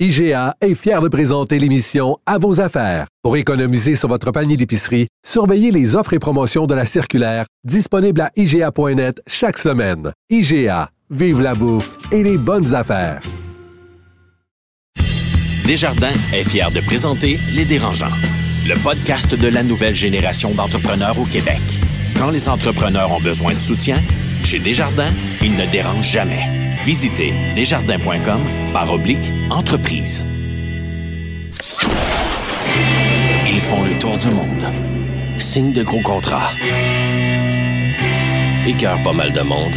IGA est fier de présenter l'émission À vos affaires. Pour économiser sur votre panier d'épicerie, surveillez les offres et promotions de la circulaire disponible à IGA.net chaque semaine. IGA, vive la bouffe et les bonnes affaires. Desjardins est fier de présenter Les Dérangeants, le podcast de la nouvelle génération d'entrepreneurs au Québec. Quand les entrepreneurs ont besoin de soutien, chez Desjardins, ils ne dérangent jamais. Visitez desjardins.com par oblique entreprise. Ils font le tour du monde. Signent de gros contrats. Écœurent pas mal de monde.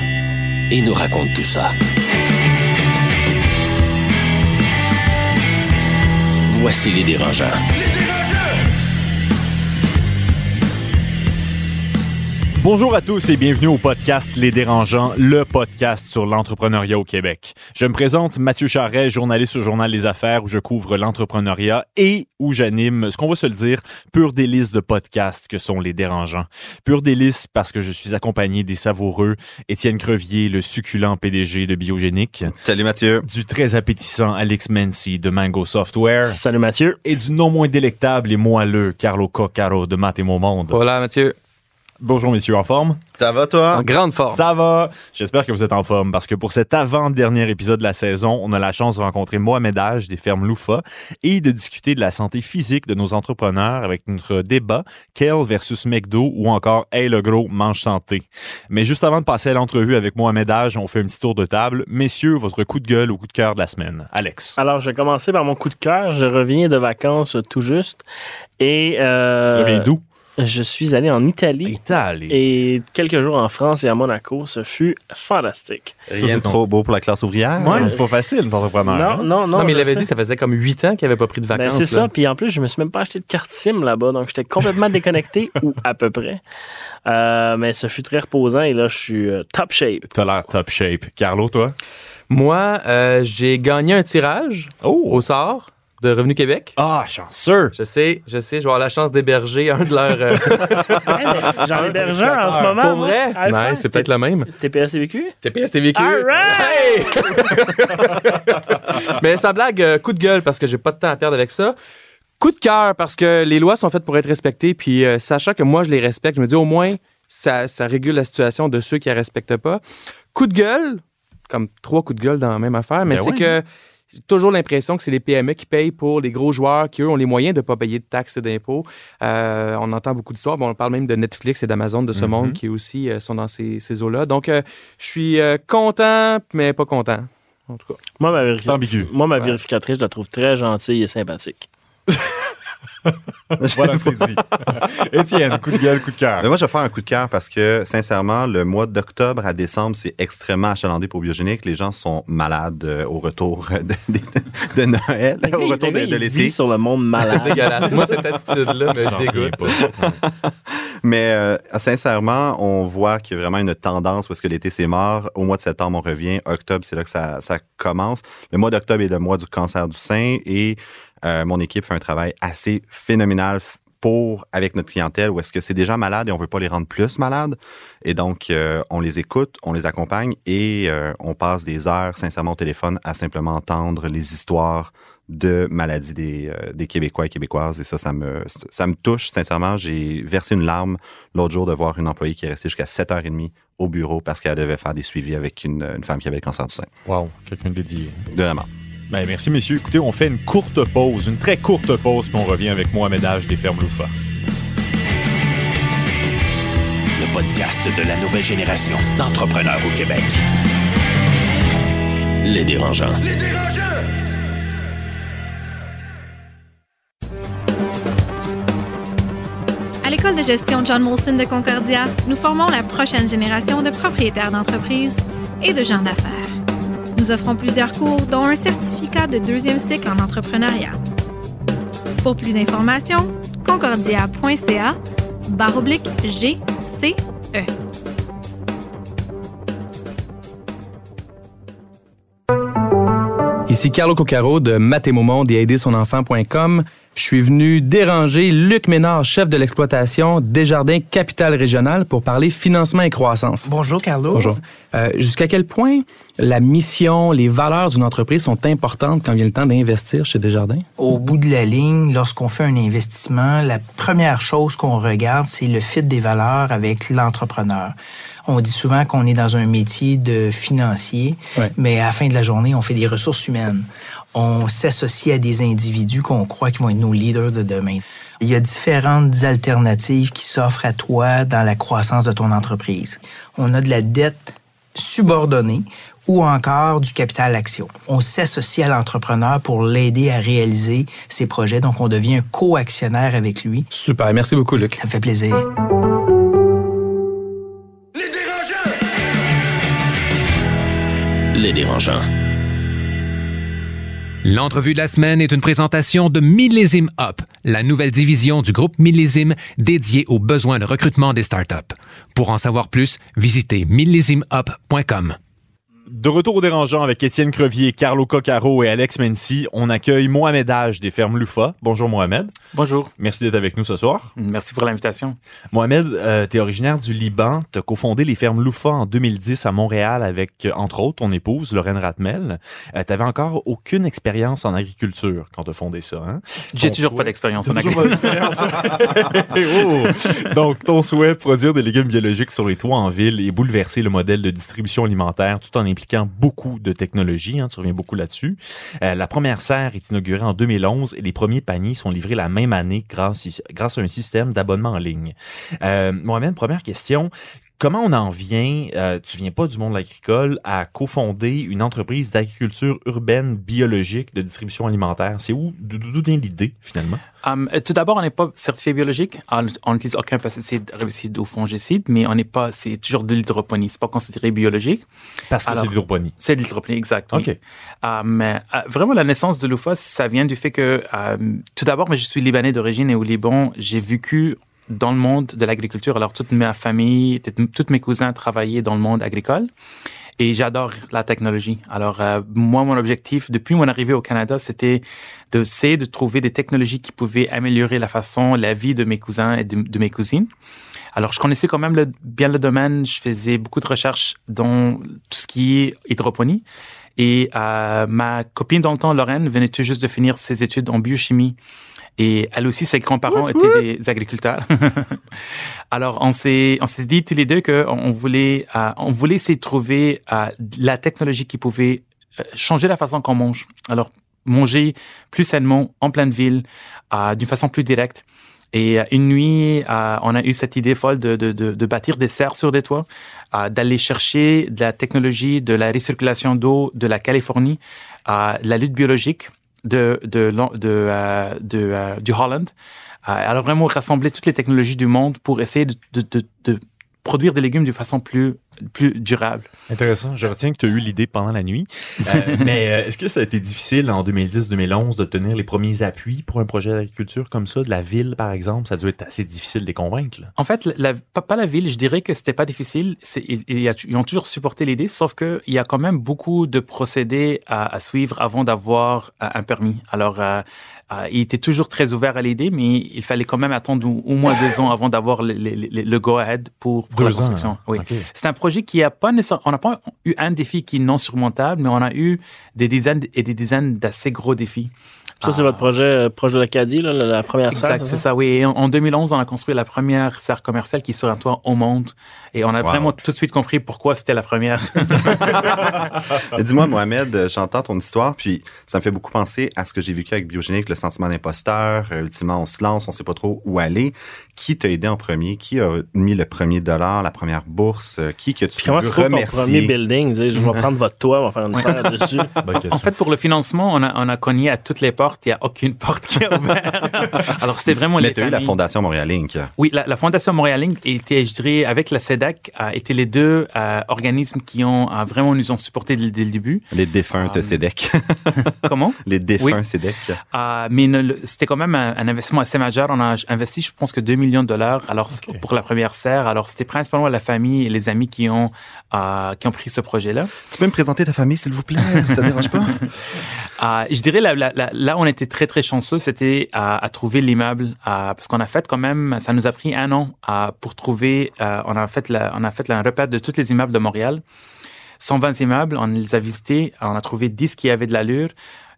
Et nous racontent tout ça. Voici les dérangeants. Bonjour à tous et bienvenue au podcast Les Dérangeants, le podcast sur l'entrepreneuriat au Québec. Je me présente Mathieu Charret, journaliste au Journal Les Affaires où je couvre l'entrepreneuriat et où j'anime, ce qu'on va se le dire, pur délice de podcasts que sont Les Dérangeants. Pur délice parce que je suis accompagné des savoureux Étienne Crevier, le succulent PDG de Biogénique. Salut Mathieu. Du très appétissant Alex Mency de Mango Software. Salut Mathieu. Et du non moins délectable et moelleux Carlo Coccaro de Math et Mon Monde. Voilà Mathieu. Bonjour messieurs, en forme? Ça va toi? En grande forme. Ça va. J'espère que vous êtes en forme parce que pour cet avant-dernier épisode de la saison, on a la chance de rencontrer Mohamed Aj des fermes Loufa et de discuter de la santé physique de nos entrepreneurs avec notre débat Kale versus McDo ou encore Hey le gros, mange santé. Mais juste avant de passer à l'entrevue avec Mohamed Aj, on fait un petit tour de table. Messieurs, votre coup de gueule ou coup de cœur de la semaine. Alex. Alors, je vais commencer par mon coup de cœur. Je reviens de vacances tout juste. Et. Euh, Tu reviens d'où? Je suis allé en Italie. Italie. Et quelques jours en France et à Monaco. Ce fut fantastique. Ça, c'est trop beau pour la classe ouvrière. Ouais, c'est pas facile, d'entrepreneur. Non, hein? non, non. Non, mais il avait sais. dit ça faisait comme 8 ans qu'il avait pas pris de Ben, vacances. c'est ça. Puis en plus, je me suis même pas acheté de carte SIM là-bas. Donc, j'étais complètement déconnecté ou à peu près. Euh, mais ce fut très reposant. Et là, je suis euh, top shape. T'as l'air top shape. Carlo, toi? Moi, euh, j'ai gagné un tirage Oh! au sort de Revenu Québec. Ah, chanceux! Je sais, je sais, je vais avoir la chance d'héberger un de leurs. euh, J'en héberge un en ce moment. Pour vrai? C'est peut-être le même. C'était PSCVQ? TPS TVQ. All right! Mais sa blague, euh, coup de gueule parce que j'ai pas de temps à perdre avec ça. Coup de cœur parce que les lois sont faites pour être respectées. Puis euh, sachant que moi, je les respecte, je me dis au moins, ça, ça régule la situation de ceux qui la respectent pas. Coup de gueule, comme trois coups de gueule dans la même affaire, mais Ben c'est ouais. que j'ai toujours l'impression que c'est les PME qui payent pour les gros joueurs qui, eux, ont les moyens de ne pas payer de taxes et d'impôts. Euh, on entend beaucoup d'histoires. Bon, on parle même de Netflix et d'Amazon de ce Mhm. monde qui aussi euh, sont dans ces, ces eaux-là. Donc, euh, je suis euh, content, mais pas content. En tout cas. Moi, ma, ambigu. Moi, ma Ouais. vérificatrice, je la trouve très gentille et sympathique. Voilà, c'est dit. Étienne, coup de gueule, coup de cœur. Mais moi, je vais faire un coup de cœur parce que, sincèrement, le mois d'octobre à décembre, c'est extrêmement achalandé pour Biogénique. Les gens sont malades euh, au retour de, de- de Noël, gars, au retour gars, de, de l'été. sur le monde C'est malade. dégueulasse. Moi, cette attitude-là me dégoûte. Mais euh, sincèrement, on voit qu'il y a vraiment une tendance parce que l'été, c'est mort. Au mois de septembre, on revient. Octobre, c'est là que ça, ça commence. Le mois d'octobre est le mois du cancer du sein et euh, mon équipe fait un travail assez phénoménal pour avec notre clientèle où est-ce que c'est déjà malade et on veut pas les rendre plus malades et donc euh, on les écoute, on les accompagne et euh, on passe des heures sincèrement au téléphone à simplement entendre les histoires de maladies des, euh, des Québécois et Québécoises et ça, ça me, ça me touche sincèrement. J'ai versé une larme l'autre jour de voir une employée qui est restée jusqu'à 7h30 au bureau parce qu'elle devait faire des suivis avec une, une femme qui avait le cancer du sein. Wow, quelqu'un de dédié. Vraiment. Ben, merci, messieurs. Écoutez, on fait une courte pause, une très courte pause, puis on revient avec Mohamed Hage des Fermes Loufa. Le podcast de la nouvelle génération d'entrepreneurs au Québec. Les dérangeants. Les dérangeants! l'école de gestion John Molson de Concordia, nous formons la prochaine génération de propriétaires d'entreprises et de gens d'affaires. Nous offrons plusieurs cours, dont un certificat de deuxième cycle en entrepreneuriat. Pour plus d'informations, concordia.ca barre oblique GCE. Ici Carlo Coccaro de Mathémomonde et aidersonenfant.com. Je suis venu déranger Luc Ménard, chef de l'exploitation Desjardins Capital Régional, pour parler financement et croissance. Bonjour, Carlo. Bonjour. Euh, Jusqu'à quel point la mission, les valeurs d'une entreprise sont importantes quand vient le temps d'investir chez Desjardins? Au bout de la ligne, lorsqu'on fait un investissement, la première chose qu'on regarde, c'est le fit des valeurs avec l'entrepreneur. On dit souvent qu'on est dans un métier de financier, Ouais. mais à la fin de la journée, on fait des ressources humaines. On s'associe à des individus qu'on croit qui vont être nos leaders de demain. Il y a différentes alternatives qui s'offrent à toi dans la croissance de ton entreprise. On a de la dette subordonnée ou encore du capital action. On s'associe à l'entrepreneur pour l'aider à réaliser ses projets, donc on devient un co-actionnaire avec lui. Super, merci beaucoup, Luc. Ça me fait plaisir. Les dérangeants. L'entrevue de la semaine est une présentation de Millésime Up, la nouvelle division du groupe Millésime dédiée aux besoins de recrutement des startups. Pour en savoir plus, visitez millésimeup.com. De retour au dérangeant avec Étienne Crevier, Carlo Coccaro et Alex Mency, on accueille Mohamed H des fermes Loufa. Bonjour Mohamed. Bonjour. Merci d'être avec nous ce soir. Merci pour l'invitation. Mohamed, euh, tu es originaire du Liban. Tu as cofondé les fermes Loufa en 2010 à Montréal avec, euh, entre autres, ton épouse, Lorraine Ratmel. Euh, tu encore aucune expérience en agriculture quand tu as fondé ça. Hein? J'ai toujours souhait- pas d'expérience en d'expérience. Oh! Donc, ton souhait, produire des légumes biologiques sur les toits en ville et bouleverser le modèle de distribution alimentaire tout en impliquant beaucoup de technologies. Hein, tu reviens beaucoup là-dessus. Euh, la première serre est inaugurée en 2011 et les premiers paniers sont livrés la même année grâce, grâce à un système d'abonnement en ligne. Euh, Mohamed, première question. Comment on en vient, euh, tu viens pas du monde agricole, à cofonder une entreprise d'agriculture urbaine biologique de distribution alimentaire? C'est où, d'où vient l'idée, finalement? Um, euh, tout d'abord, on n'est pas certifié biologique. On n'utilise aucun pesticide, herbicide ou fongicide, mais on n'est pas, c'est toujours de l'hydroponie. C'est pas considéré biologique. Parce que c'est de l'hydroponie. C'est de l'hydroponie, exact. oui. OK. Mais euh, vraiment, la naissance de l'UFA, ça vient du fait que, euh, tout d'abord, mais je suis libanais d'origine et au Liban, j'ai vécu dans le monde de l'agriculture. Alors, toute ma famille, tout- tous mes cousins travaillaient dans le monde agricole. Et j'adore la technologie. Alors, euh, moi, mon objectif, depuis mon arrivée au Canada, c'était d'essayer de trouver des technologies qui pouvaient améliorer la façon, la vie de mes cousins et de, mes cousines. Alors, je connaissais quand même bien le domaine. Je faisais beaucoup de recherches dans tout ce qui est hydroponie. Et euh, ma copine dans le Lorraine, venait tout juste de finir ses études en biochimie. Et elle aussi, ses grands-parents étaient des agriculteurs. Alors, on s'est, on s'est dit tous les deux qu'on on voulait, euh, on voulait essayer de trouver euh, la technologie qui pouvait euh, changer la façon qu'on mange. Alors, manger plus sainement en pleine ville, euh, d'une façon plus directe. Et une nuit, euh, on a eu cette idée folle de, de, de, de bâtir des serres sur des toits, euh, d'aller chercher de la technologie de la recirculation d'eau de la Californie, euh, la lutte biologique de, de, de, euh, euh, du Holland. Euh, alors vraiment rassembler toutes les technologies du monde pour essayer de produire des légumes de façon plus, plus durable. Intéressant. Je retiens que tu as eu l'idée pendant la nuit. Euh, mais euh, est-ce que ça a été difficile en 2010-2011 d'obtenir les premiers appuis pour un projet d'agriculture comme ça, de la ville, par exemple? Ça a dû être assez difficile de les convaincre. là. En fait, la, pas, pas la ville, je dirais que c'était pas difficile. Ils, ont toujours supporté l'idée, sauf que il y a quand même beaucoup de procédés à, à suivre avant d'avoir euh, un permis. Alors, euh, euh, il était toujours très ouvert à l'idée, mais il fallait quand même attendre au, moins deux ans avant d'avoir le, le- le- le go-ahead pour, pour la ans, construction. Oui. OK. C'est un projet qui a pas nécessairement, on n'a pas eu un défi qui est non surmontable, mais on a eu des dizaines et des dizaines d'assez gros défis. Ça, c'est votre projet euh, proche de l'Acadie, la, la première serre, Exact, c'est ça, oui. Et en, en 2011, on a construit la première serre commerciale qui est sur un toit au monde. Et on a Wow. vraiment tout de suite compris pourquoi c'était la première. Dis-moi, Mohamed, euh, j'entends ton histoire, puis ça me fait beaucoup penser à ce que j'ai vécu avec Biogénique, le sentiment d'imposteur. Euh, ultimement, on se lance, on sait pas trop où aller. Qui t'a aidé en premier? Qui a mis le premier dollar, la première bourse? Euh, Qui que tu Puis comment tu veux trouves ton remercier? premier building? Je vais prendre votre toit, on va faire une serre dessus. En fait, pour le financement, on a, on a cogné à toutes les portes. Il n'y a aucune porte qui est ouverte. Alors, c'était vraiment Mais les tu as eu la. Fondation Montréal Inc. Oui, la, la Fondation Montréal Inc. était, je dirais, avec la a été les deux euh, organismes qui ont euh, vraiment nous ont supportés dès, dès le début. Les défuntes Ah, CEDEC. Comment? Les défunts Oui. CEDEC. Euh, mais c'était quand même un, un investissement assez majeur. On a investi, je pense que 2 millions de dollars alors, pour la première serre. Alors, c'était principalement la famille et les amis qui ont, euh, qui ont pris ce projet-là. Tu peux me présenter ta famille, s'il vous plaît? Ça ne dérange pas? Euh, je dirais là, là, là, là, on était très très chanceux, c'était à, trouver l'immeuble parce qu'on a fait quand même, ça nous a pris un an pour trouver. euh, on a fait la, on a fait un repère de tous les immeubles de Montréal, 120 immeubles, on les a visités, on a trouvé 10 qui avaient de l'allure.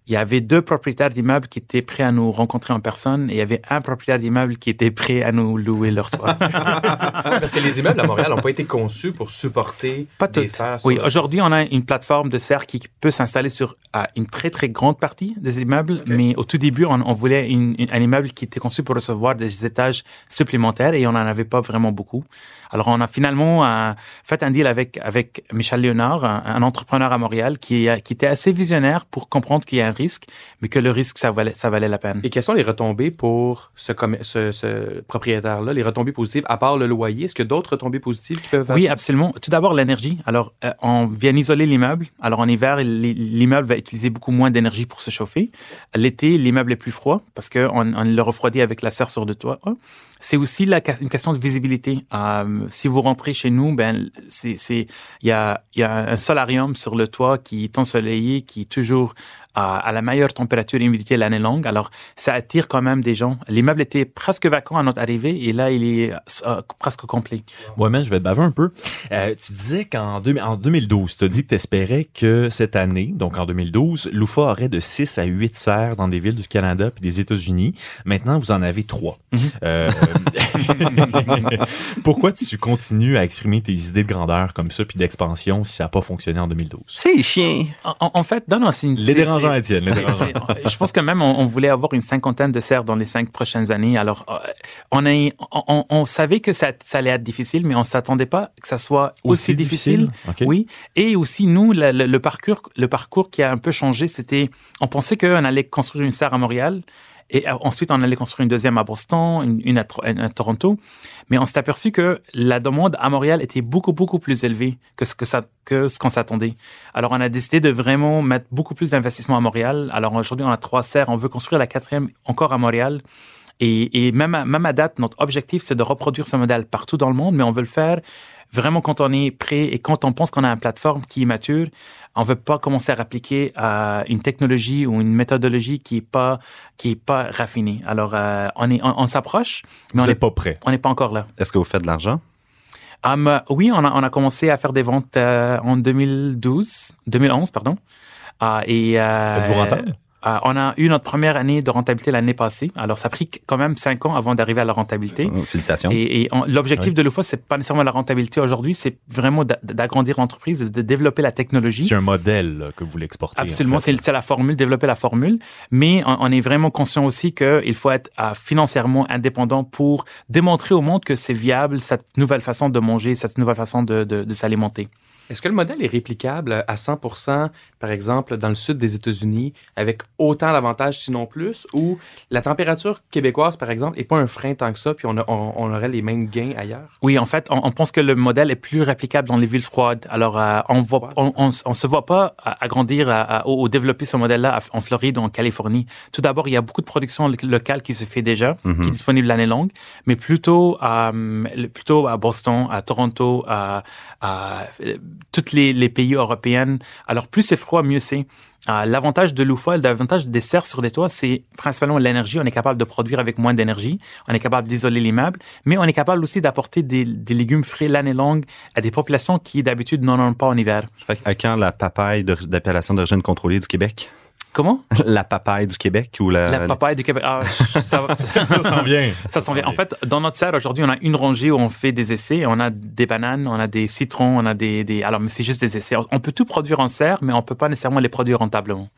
Il y avait deux propriétaires d'immeubles qui étaient prêts à nous rencontrer en personne et il y avait un propriétaire d'immeuble qui était prêt à nous louer leur toit. Parce que les immeubles à Montréal n'ont pas été conçus pour supporter Pas des fers Oui, aujourd'hui, on a une plateforme de serre qui peut s'installer sur une très, très grande partie des immeubles. Mais au tout début, on, on voulait une- une- un immeuble qui était conçu pour recevoir des étages supplémentaires et on n'en avait pas vraiment beaucoup. Alors, on a finalement euh, fait un deal avec, avec Michel Léonard, un, un entrepreneur à Montréal qui, euh, qui était assez visionnaire pour comprendre qu'il y a un risque, mais que le risque, ça valait, ça valait la peine. Et quelles sont les retombées pour ce, ce, ce propriétaire-là, les retombées positives, à part le loyer? Est-ce qu'il y a d'autres retombées positives qui peuvent Oui, absolument. Tout d'abord, l'énergie. Alors, euh, on vient isoler l'immeuble. Alors, en hiver, l'immeuble va utiliser beaucoup moins d'énergie pour se chauffer. L'été, l'immeuble est plus froid parce qu'on on le refroidit avec la serre sur le toit. C'est aussi la, une question de visibilité. Euh, si vous rentrez chez nous, ben, c'est, il y a, il y a un solarium sur le toit qui est ensoleillé, qui est toujours à, à la meilleure température et humidité l'année longue. Alors, ça attire quand même des gens. L'immeuble était presque vacant à notre arrivée et là, il est euh, presque complet. Ouais, mais je vais te baver un peu. Euh, tu disais qu'en deux- en 2012, tu as dit que tu espérais que cette année, donc en 2012, l'UFA aurait de 6 à 8 serres dans des villes du Canada puis des États-Unis. Maintenant, vous en avez trois. Euh, pourquoi tu continues à exprimer tes idées de grandeur comme ça puis d'expansion si ça n'a pas fonctionné en 2012? C'est chien. En, en fait, non, non, c'est une- Les Étienne, Je pense que même on, on voulait avoir une cinquantaine de serres dans les cinq prochaines années. Alors, euh, on, savait que ça, ça allait être difficile, mais on s'attendait pas que ça soit aussi, Aussi difficile. Oui. Et aussi, nous, le, le- le parcours, le parcours qui a un peu changé, c'était, on pensait qu'on allait construire une serre à Montréal. Et euh, ensuite, on allait construire une deuxième à Boston, une, à, Toronto. Mais on s'est aperçu que la demande à Montréal était beaucoup, beaucoup plus élevée que ce qu'on s'attendait. Alors, on a décidé de vraiment mettre beaucoup plus d'investissement à Montréal. Alors, aujourd'hui, on a trois serres. On veut construire la quatrième encore à Montréal. Et, et même, à, même à date, notre objectif, c'est de reproduire ce modèle partout dans le monde, mais on veut le faire vraiment quand on est prêt et quand on pense qu'on a une plateforme qui est mature. On veut pas commencer à appliquer euh, une technologie ou une méthodologie qui est pas qui est pas raffinée. Alors euh, on est on, on s'approche, mais Vous on n'est pas prêt. on n'est pas encore là. Est-ce que vous faites de l'argent? Um, oui, on a, on a commencé à faire des ventes euh, en 2012, 2011, pardon. Euh, et euh, Êtes-vous rentable? Euh, on a eu notre première année de rentabilité l'année passée. Alors, ça a pris quand même cinq ans avant d'arriver à la rentabilité. Oh, Félicitations. Et, l'objectif Oui. de l'UFA, c'est pas nécessairement la rentabilité aujourd'hui, c'est vraiment d'a- d'agrandir l'entreprise, de développer la technologie. C'est un modèle là, que vous en Absolument, fait. c'est la formule, développer la formule. Mais on, on est vraiment conscient aussi qu'il faut être euh, financièrement indépendant pour démontrer au monde que c'est viable, cette nouvelle façon de manger, cette nouvelle façon de, de, de s'alimenter. Est-ce que le modèle est réplicable à 100% par exemple, dans le sud des États-Unis, avec autant d'avantages, sinon plus, ou la température québécoise, par exemple, n'est pas un frein tant que ça, puis on, a- on- on aurait les mêmes gains ailleurs? Oui, en fait, on, on pense que le modèle est plus réplicable dans les villes froides. Alors, euh, on on se voit pas agrandir à- à- ou, développer ce modèle-là en Floride ou en Californie. Tout d'abord, il y a beaucoup de production lo- locale qui se fait déjà, Mhm. qui est disponible l'année longue, mais plutôt, euh, plutôt à Boston, à Toronto, à, à tous les, les pays européens. Alors, plus c'est froid, mieux c'est. Euh, l'avantage de l'UFA, l'avantage des serres sur des toits, c'est principalement l'énergie. On est capable de produire avec moins d'énergie. On est capable d'isoler l'immeuble, mais on est capable aussi d'apporter des, des légumes frais l'année longue à des populations qui d'habitude n'en ont pas en hiver. À quand la papaye d'appellation d'origine contrôlée du Québec? Comment? La papaye du Québec ou la... La papaye du Québec. Ah, ça, ça, Ça s'en vient. Ça s'en vient. En fait, dans notre serre, aujourd'hui, on a une rangée où on fait des essais. On a des bananes, on a des citrons, on a des... des... Alors, mais c'est juste des essais. On peut tout produire en serre, mais on peut pas nécessairement les produire rentablement.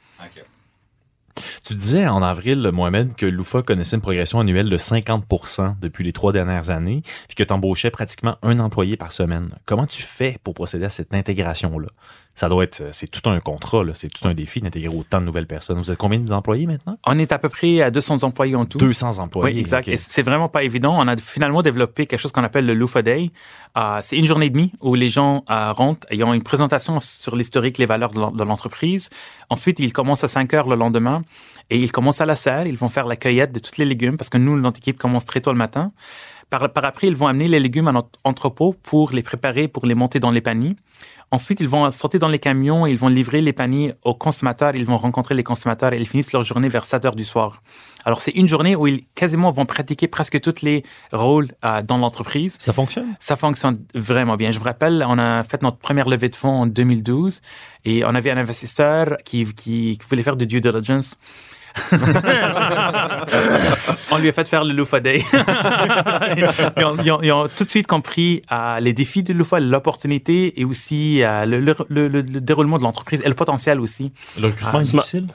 Tu disais en avril, Mohamed, que Loufa connaissait une progression annuelle de 50% depuis les trois dernières années, puis que tu embauchais pratiquement un employé par semaine. Comment tu fais pour procéder à cette intégration-là? Ça doit être, c'est tout un contrat, c'est tout un défi d'intégrer autant de nouvelles personnes. Vous êtes combien d'employés maintenant? On est à peu près à 200 employés en tout. 200 employés. Oui, exact. Et c'est vraiment pas évident. On a finalement développé quelque chose qu'on appelle le Loufa Day. Euh, c'est une journée et demie où les gens euh, rentrent et ont une présentation sur l'historique, les valeurs de l'entreprise. Ensuite, ils commencent à 5 heures le lendemain et ils commencent à la serre. Ils vont faire la cueillette de tous les légumes parce que nous, notre équipe commence très tôt le matin. Par, par, après, ils vont amener les légumes à notre entrepôt pour les préparer, pour les monter dans les paniers. Ensuite, ils vont sortir dans les camions, ils vont livrer les paniers aux consommateurs, ils vont rencontrer les consommateurs et ils finissent leur journée vers 7 heures du soir. Alors, c'est une journée où ils quasiment vont pratiquer presque tous les rôles euh, dans l'entreprise. Ça fonctionne? Ça fonctionne vraiment bien. Je me rappelle, on a fait notre première levée de fonds en 2012 et on avait un investisseur qui, qui, qui voulait faire du due diligence. on lui a fait faire le Lufa Day. ils, ont, ils, ont, ils, ont, tout de suite compris euh, les défis de Lufa, l'opportunité et aussi euh, le, le, le, le, déroulement de l'entreprise et le potentiel aussi. Le recrutement est difficile?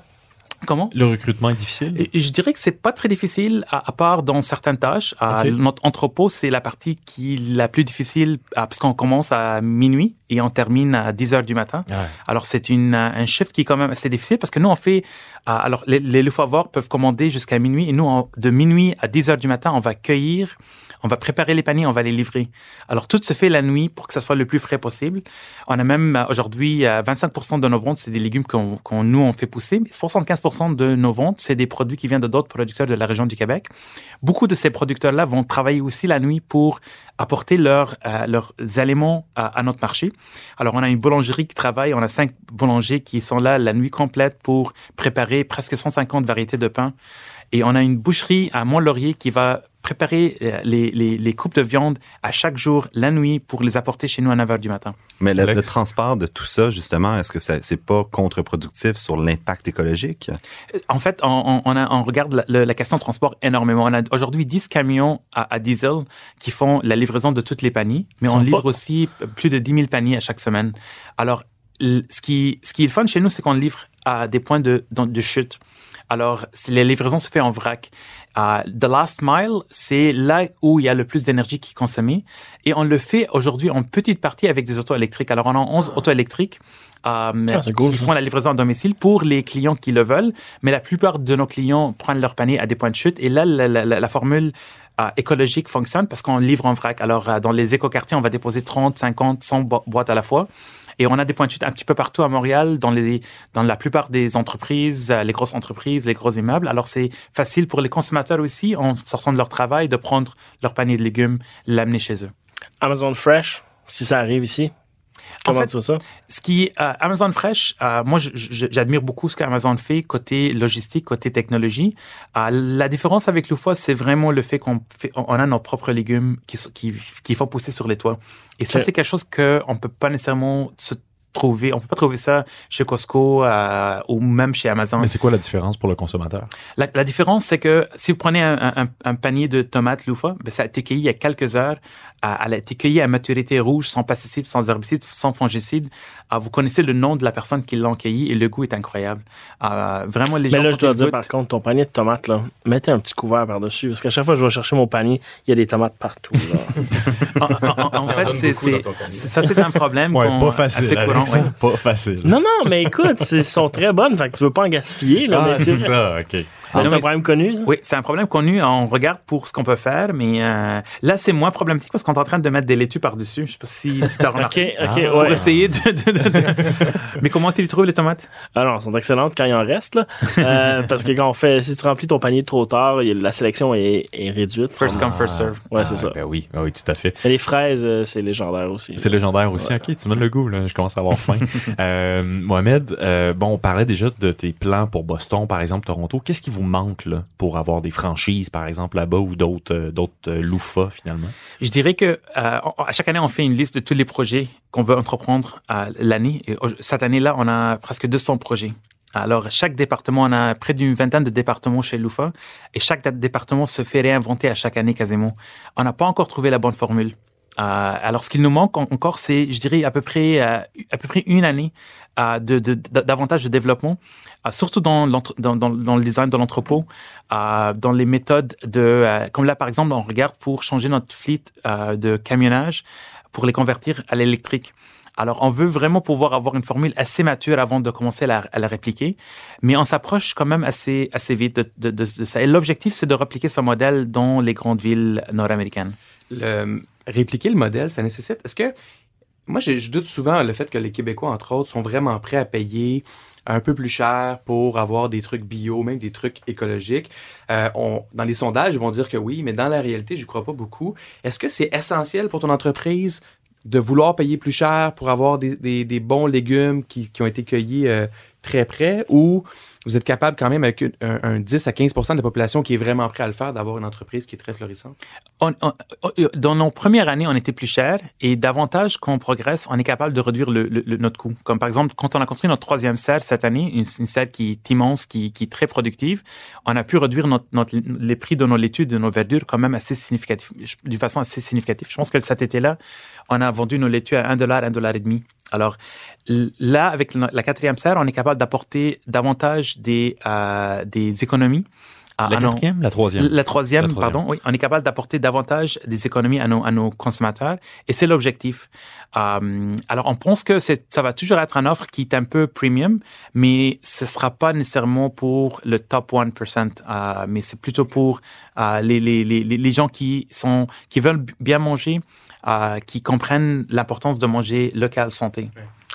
Comment Le recrutement est difficile? Je dirais que c'est pas très difficile, à, à, part dans certaines tâches. Okay. notre entrepôt, c'est la partie qui est la plus difficile parce qu'on commence à minuit et on termine à 10 heures du matin. Ouais. Alors, c'est une un shift qui est quand même assez difficile parce que nous, on fait... Alors, les, les peuvent commander jusqu'à minuit et nous, on, de minuit à 10 heures du matin, on va cueillir on va préparer les paniers, on va les livrer. Alors, tout se fait la nuit pour que ça soit le plus frais possible. On a même aujourd'hui 25 de nos ventes, c'est des légumes qu'on, qu'on nous, on fait pousser. Mais 75 de nos ventes, c'est des produits qui viennent de d'autres producteurs de la région du Québec. Beaucoup de ces producteurs-là vont travailler aussi la nuit pour apporter leurs, euh, leurs aliments à, à, notre marché. Alors, on a une boulangerie qui travaille, on a cinq boulangers qui sont là la nuit complète pour préparer presque 150 variétés de pain. Et on a une boucherie à Mont-Laurier qui va préparer les, les, les, coupes de viande à chaque jour, la nuit, pour les apporter chez nous à 9 h du matin. Mais le, le, transport de tout ça, justement, est-ce que c'est pas contre-productif sur l'impact écologique? En fait, on, on, a, on regarde la, la, question de transport énormément. On a aujourd'hui 10 camions à, à, diesel qui font la livraison de toutes les paniers, mais on livre pas... aussi plus de 10 000 paniers à chaque semaine. Alors, ce qui, ce qui est le fun chez nous, c'est qu'on livre à des points de, de, de chute. Alors, les livraisons se fait en vrac. Uh, the last mile, c'est là où il y a le plus d'énergie qui est consommée. Et on le fait aujourd'hui en petite partie avec des autos électriques. Alors, on a 11 autos électriques euh, ah, cool, qui font la livraison à domicile pour les clients qui le veulent. Mais la plupart de nos clients prennent leur panier à des points de chute. Et là, la, la, la formule euh, écologique fonctionne parce qu'on livre en vrac. Alors, euh, dans les écoquartiers, on va déposer 30, 50, 100 bo boîtes à la fois. Et on a des points de chute un petit peu partout à Montréal, dans, dans la plupart des entreprises, les grosses entreprises, les gros immeubles. Alors, c'est facile pour les consommateurs aussi, en sortant de leur travail, de prendre leur panier de légumes, l'amener chez eux. Amazon Fresh, si ça arrive ici, Comment en fait, tu ça? Ce qui euh, Amazon Fresh, euh, moi, j'admire beaucoup ce qu'Amazon fait côté logistique, côté technologie. Euh, la différence avec Loufa, c'est vraiment le fait qu'on on a nos propres légumes qui, qui, qui font pousser sur les toits. Et ça, c'est quelque chose qu'on peut pas nécessairement se trouver. On peut pas trouver ça chez Costco euh, ou même chez Amazon. Mais c'est quoi la différence pour le consommateur? La, la différence, c'est que si vous prenez un, un, un panier de tomates loufa, ben, ça a été cueilli il y a quelques heures. Elle a été cueillie à maturité rouge, sans pesticides, sans herbicides, sans fongicides. Euh, vous connaissez le nom de la personne qui l'a cueilli et le goût est incroyable. Euh, vraiment, les Mais gens là, je dois dire, par contre, ton panier de tomates, là, mettez un petit couvert par-dessus. Parce qu'à chaque fois que je vais chercher mon panier, il y a des tomates partout. en, en, en fait, c'est, c'est, ça, c'est un problème. Ouais, pas facile. Assez courant, ouais. Pas facile. Non, non, mais écoute, elles sont très bonnes. Fait que tu veux pas en gaspiller. Là, ah, c'est ça, OK. Ah, c'est un problème connu, ça? Oui, c'est un problème connu. On regarde pour ce qu'on peut faire, mais euh, là, c'est moins problématique parce qu'on est en train de mettre des laitues par-dessus. Je sais pas si, si tu as remarqué. OK, OK, ah, ouais. Pour essayer de... de, de, de... mais comment tu les trouves, les tomates? Alors, elles sont excellentes quand il en reste, là. Euh, parce que quand on fait... Si tu remplis ton panier trop tard, la sélection est, est réduite. First come, first serve. Ouais, c'est ça. Ben oui, ben oui, tout à fait. Et les fraises, euh, c'est légendaire aussi. C'est légendaire aussi. Ouais. OK, tu me le goût, là. Je commence à avoir faim. euh, Mohamed, euh, bon, on parlait déjà de tes plans pour Boston, par exemple, Toronto. Qu'est-ce qui vous manque, pour avoir des franchises, par exemple, là-bas ou d'autres euh, d'autres euh, finalement? Je dirais que euh, à chaque année, on fait une liste de tous les projets qu'on veut entreprendre à l'année. Et cette année-là, on a presque 200 projets. Alors, chaque département, on a près d'une vingtaine de départements chez Loufa, et chaque département se fait réinventer à chaque année quasiment. On n'a pas encore trouvé la bonne formule. Euh, alors, ce qu'il nous manque en- encore, c'est, je dirais, à peu près, euh, à peu près une année euh, de, davantage de développement, surtout dans, le design de l'entrepôt, dans les méthodes de, comme là, par exemple, on regarde pour changer notre fleet de camionnage, pour les convertir à l'électrique. Alors, on veut vraiment pouvoir avoir une formule assez mature avant de commencer à la, répliquer, mais on s'approche quand même assez, assez vite de- de ça. Et l'objectif, c'est de répliquer ce modèle dans les grandes villes nord-américaines. Répliquer le modèle, ça nécessite. Est-ce que. Moi, je, doute souvent le fait que les Québécois, entre autres, sont vraiment prêts à payer un peu plus cher pour avoir des trucs bio, même des trucs écologiques. Euh, dans les sondages, ils vont dire que oui, mais dans la réalité, je crois pas beaucoup. Est-ce que c'est essentiel pour ton entreprise de vouloir payer plus cher pour avoir des, bons légumes qui, qui ont été cueillis euh, très près ou vous êtes capable quand même avec un, un 10 à 15% de la population qui est vraiment prêt à le faire d'avoir une entreprise qui est très florissante? On- dans nos premières années, on était plus cher et davantage qu'on progresse, on est capable de réduire le, notre coût. Comme par exemple, quand on a construit notre troisième serre cette année, une, une serre qui est immense, qui, est très productive, on a pu réduire les prix de nos laitues, de nos verdures quand même assez significatif, d'une façon assez significative. Je pense que cet été-là, on a vendu nos laitues à 1 dollar, 1 dollar et demi. Alors là, avec la quatrième serre, on est capable d'apporter davantage des, euh, des économies. à- La nos- quatrième? La troisième? La troisième, La troisième. pardon. Oui, on est capable d'apporter davantage des économies à nos, à nos consommateurs et c'est l'objectif. Euh, alors, on pense que ça va toujours être une offre qui est un peu premium, mais ce sera pas nécessairement pour le top 1%, euh, mais c'est plutôt pour euh, les, les, les, les les gens qui, sont, qui veulent bien manger, euh, qui comprennent l'importance de manger local santé.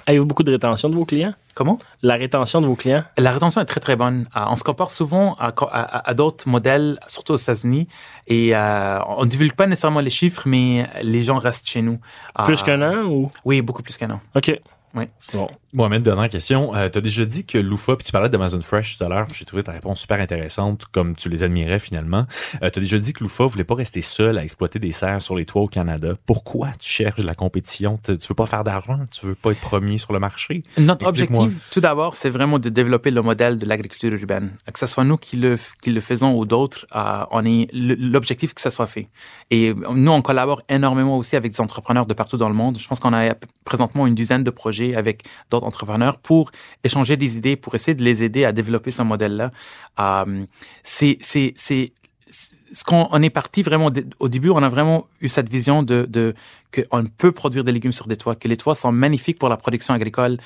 Avez-vous beaucoup de rétention de vos clients? Comment? La rétention de vos clients? La rétention est très, très bonne. Euh, on se compare souvent à, à- à d'autres modèles, surtout aux États-Unis, et euh, on ne divulgue pas nécessairement les chiffres, mais les gens restent chez nous. Plus Euh, qu'un an ou? Oui, beaucoup plus qu'un an. OK. Oui. Bon. Mohamed, dernière question. Euh, tu as déjà dit que Loufa, puis tu parlais d'Amazon Fresh tout à l'heure, j'ai trouvé ta réponse super intéressante, comme tu les admirais finalement. Euh, tu as déjà dit que Loufa voulait pas rester seul à exploiter des serres sur les toits au Canada. Pourquoi tu cherches la compétition? Tu veux pas faire d'argent? Tu veux pas être premier sur le marché? Notre objectif, tout d'abord, c'est vraiment de développer le modèle de l'agriculture urbaine. Que ce soit nous qui le, qui le faisons ou d'autres, euh, on est le- l'objectif que ça soit fait. Et nous, on collabore énormément aussi avec des entrepreneurs de partout dans le monde. Je pense qu'on a présentement une dizaine de projets avec d'autres entrepreneurs pour échanger des idées, pour essayer de les aider à développer ce modèle-là. Euh, c'est, c'est, c'est, ce qu'on on est parti vraiment au début, on a vraiment eu cette vision de, de qu'on peut produire des légumes sur des toits, que les toits sont magnifiques pour la production agricole,